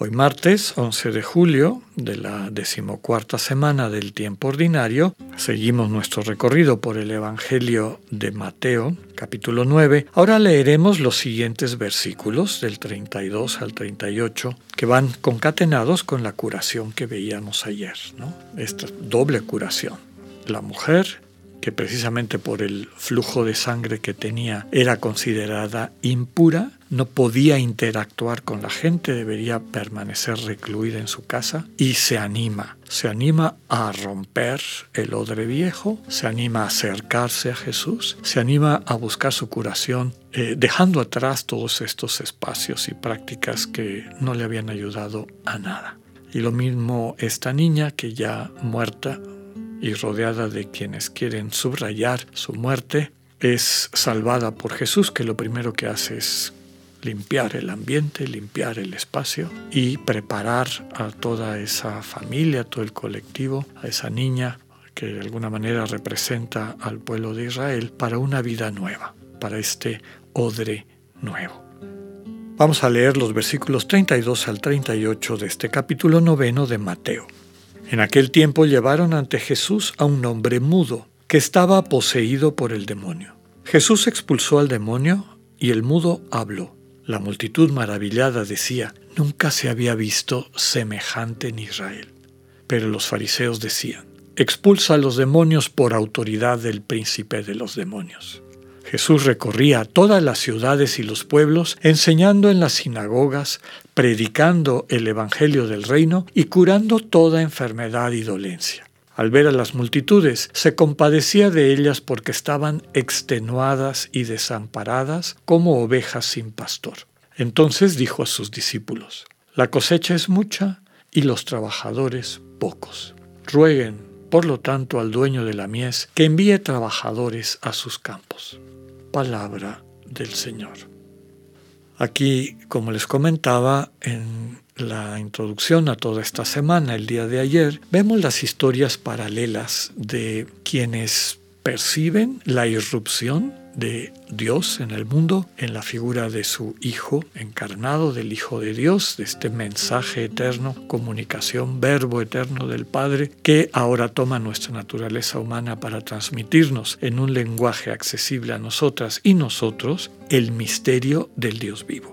Hoy martes 11 de julio de la decimocuarta semana del tiempo ordinario, seguimos nuestro recorrido por el Evangelio de Mateo, capítulo 9. Ahora leeremos los siguientes versículos del 32 al 38 que van concatenados con la curación que veíamos ayer, ¿no? Esta doble curación. La mujer que precisamente por el flujo de sangre que tenía era considerada impura, no podía interactuar con la gente, debería permanecer recluida en su casa y se anima, se anima a romper el odre viejo, se anima a acercarse a Jesús, se anima a buscar su curación, eh, dejando atrás todos estos espacios y prácticas que no le habían ayudado a nada. Y lo mismo esta niña que ya muerta y rodeada de quienes quieren subrayar su muerte, es salvada por Jesús, que lo primero que hace es limpiar el ambiente, limpiar el espacio y preparar a toda esa familia, a todo el colectivo, a esa niña que de alguna manera representa al pueblo de Israel para una vida nueva, para este odre nuevo. Vamos a leer los versículos 32 al 38 de este capítulo noveno de Mateo. En aquel tiempo llevaron ante Jesús a un hombre mudo que estaba poseído por el demonio. Jesús expulsó al demonio y el mudo habló. La multitud maravillada decía, nunca se había visto semejante en Israel. Pero los fariseos decían, expulsa a los demonios por autoridad del príncipe de los demonios. Jesús recorría todas las ciudades y los pueblos, enseñando en las sinagogas, predicando el Evangelio del reino y curando toda enfermedad y dolencia. Al ver a las multitudes, se compadecía de ellas porque estaban extenuadas y desamparadas como ovejas sin pastor. Entonces dijo a sus discípulos, La cosecha es mucha y los trabajadores pocos. Rueguen, por lo tanto, al dueño de la mies que envíe trabajadores a sus campos palabra del Señor. Aquí, como les comentaba en la introducción a toda esta semana, el día de ayer, vemos las historias paralelas de quienes perciben la irrupción de Dios en el mundo en la figura de su Hijo encarnado, del Hijo de Dios, de este mensaje eterno, comunicación, verbo eterno del Padre, que ahora toma nuestra naturaleza humana para transmitirnos en un lenguaje accesible a nosotras y nosotros el misterio del Dios vivo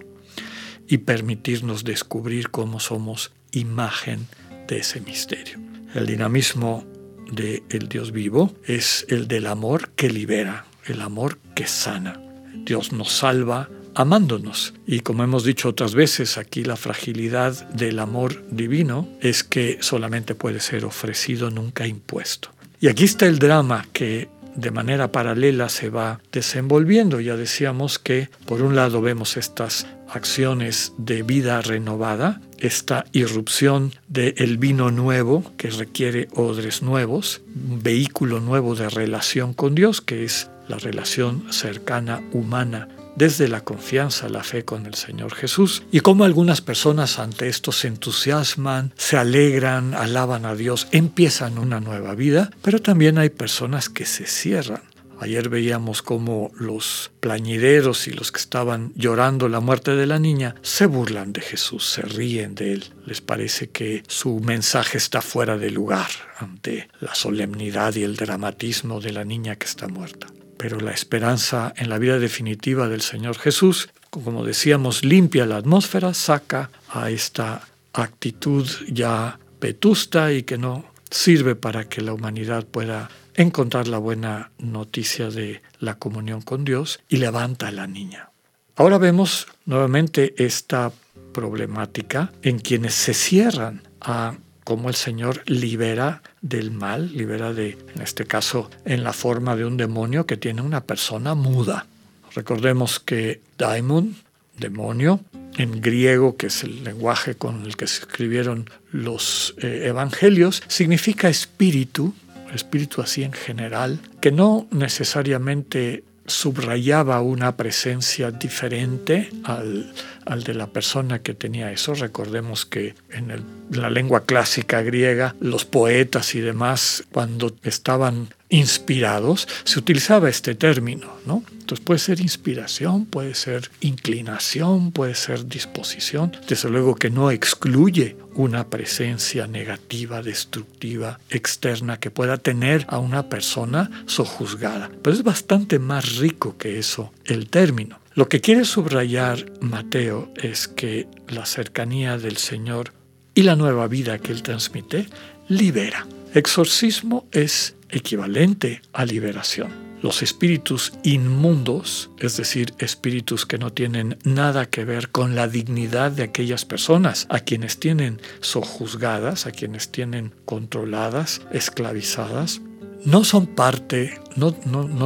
y permitirnos descubrir cómo somos imagen de ese misterio. El dinamismo del el Dios vivo es el del amor que libera, el amor que sana. Dios nos salva amándonos. Y como hemos dicho otras veces, aquí la fragilidad del amor divino es que solamente puede ser ofrecido, nunca impuesto. Y aquí está el drama que de manera paralela se va desenvolviendo. Ya decíamos que por un lado vemos estas acciones de vida renovada, esta irrupción del vino nuevo que requiere odres nuevos, un vehículo nuevo de relación con Dios, que es la relación cercana humana desde la confianza, la fe con el Señor Jesús, y cómo algunas personas ante esto se entusiasman, se alegran, alaban a Dios, empiezan una nueva vida, pero también hay personas que se cierran. Ayer veíamos cómo los plañideros y los que estaban llorando la muerte de la niña se burlan de Jesús, se ríen de él. Les parece que su mensaje está fuera de lugar ante la solemnidad y el dramatismo de la niña que está muerta pero la esperanza en la vida definitiva del Señor Jesús, como decíamos, limpia la atmósfera, saca a esta actitud ya vetusta y que no sirve para que la humanidad pueda encontrar la buena noticia de la comunión con Dios y levanta a la niña. Ahora vemos nuevamente esta problemática en quienes se cierran a cómo el Señor libera del mal, libera de, en este caso, en la forma de un demonio que tiene una persona muda. Recordemos que daimon, demonio, en griego, que es el lenguaje con el que se escribieron los eh, evangelios, significa espíritu espíritu así en general, que no necesariamente subrayaba una presencia diferente al, de la persona que tenía eso. Recordemos que en, la lengua clásica griega, los poetas y demás, cuando estaban inspirados, se utilizaba este término, ¿no? Entonces puede ser inspiración, puede ser inclinación, puede ser disposición, desde luego que no excluye una presencia negativa, destructiva, externa que pueda tener a una persona sojuzgada. Pero es bastante más rico que eso el término. Lo que quiere subrayar Mateo es que la cercanía del Señor y la nueva vida que Él transmite libera. Exorcismo es equivalente a liberación. Los espíritus inmundos, es decir, espíritus que no tienen nada que ver con la dignidad de aquellas personas a quienes tienen sojuzgadas, a quienes tienen controladas, esclavizadas, no son parte, no,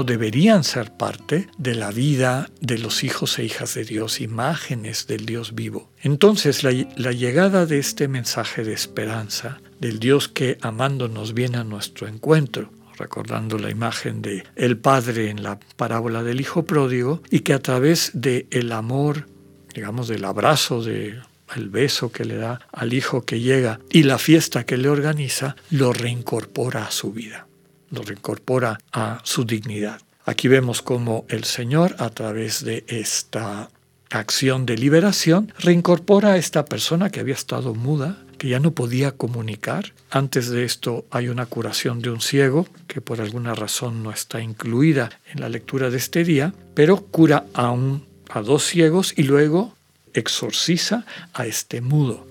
deberían ser parte de la vida de los hijos e hijas de Dios, imágenes del Dios vivo. Entonces la llegada de este mensaje de esperanza, del Dios que amándonos viene a nuestro encuentro, recordando la imagen de el padre en la parábola del hijo pródigo y que a través de el amor, digamos del abrazo de el beso que le da al hijo que llega y la fiesta que le organiza, lo reincorpora a su vida, lo reincorpora a su dignidad. Aquí vemos cómo el Señor, a través de esta acción de liberación, reincorpora a esta persona que había estado muda, que ya no podía comunicar. Antes de esto hay una curación de un ciego, que por alguna razón no está incluida en la lectura de este día, pero cura a, un, a dos ciegos y luego exorciza a este mudo.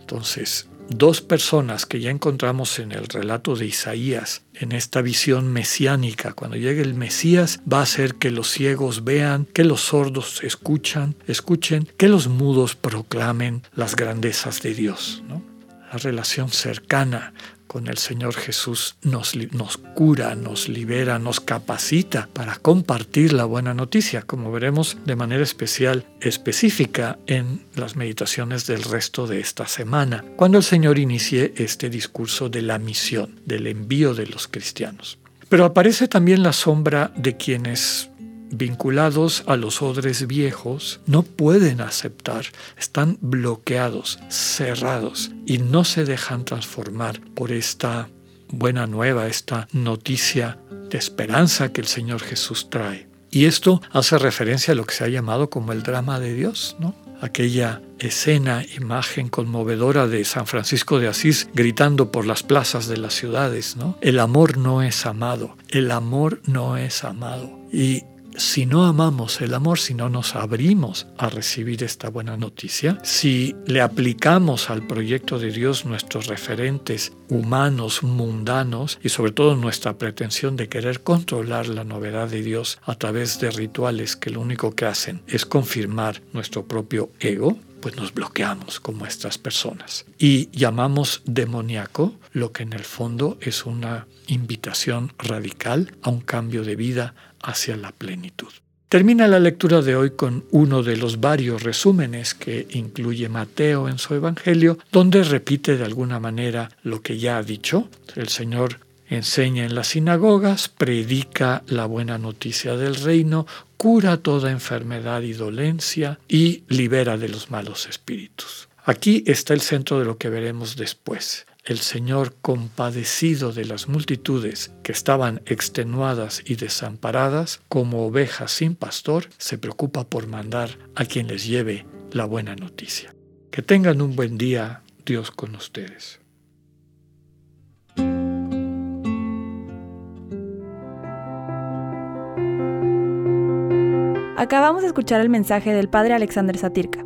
Entonces, dos personas que ya encontramos en el relato de Isaías, en esta visión mesiánica, cuando llegue el Mesías, va a hacer que los ciegos vean, que los sordos escuchan, escuchen, que los mudos proclamen las grandezas de Dios. La relación cercana con el Señor Jesús nos, nos cura, nos libera, nos capacita para compartir la buena noticia, como veremos de manera especial, específica en las meditaciones del resto de esta semana, cuando el Señor inicie este discurso de la misión, del envío de los cristianos. Pero aparece también la sombra de quienes vinculados a los odres viejos no pueden aceptar, están bloqueados, cerrados y no se dejan transformar por esta buena nueva, esta noticia de esperanza que el Señor Jesús trae. Y esto hace referencia a lo que se ha llamado como el drama de Dios, ¿no? Aquella escena, imagen conmovedora de San Francisco de Asís gritando por las plazas de las ciudades, ¿no? El amor no es amado, el amor no es amado. Y si no amamos el amor, si no nos abrimos a recibir esta buena noticia, si le aplicamos al proyecto de Dios nuestros referentes humanos, mundanos y sobre todo nuestra pretensión de querer controlar la novedad de Dios a través de rituales que lo único que hacen es confirmar nuestro propio ego, pues nos bloqueamos como estas personas. Y llamamos demoníaco lo que en el fondo es una invitación radical a un cambio de vida hacia la plenitud. Termina la lectura de hoy con uno de los varios resúmenes que incluye Mateo en su Evangelio, donde repite de alguna manera lo que ya ha dicho. El Señor enseña en las sinagogas, predica la buena noticia del reino, cura toda enfermedad y dolencia y libera de los malos espíritus. Aquí está el centro de lo que veremos después el Señor compadecido de las multitudes que estaban extenuadas y desamparadas, como ovejas sin pastor, se preocupa por mandar a quien les lleve la buena noticia. Que tengan un buen día, Dios con ustedes. Acabamos de escuchar el mensaje del Padre Alexander Satirka.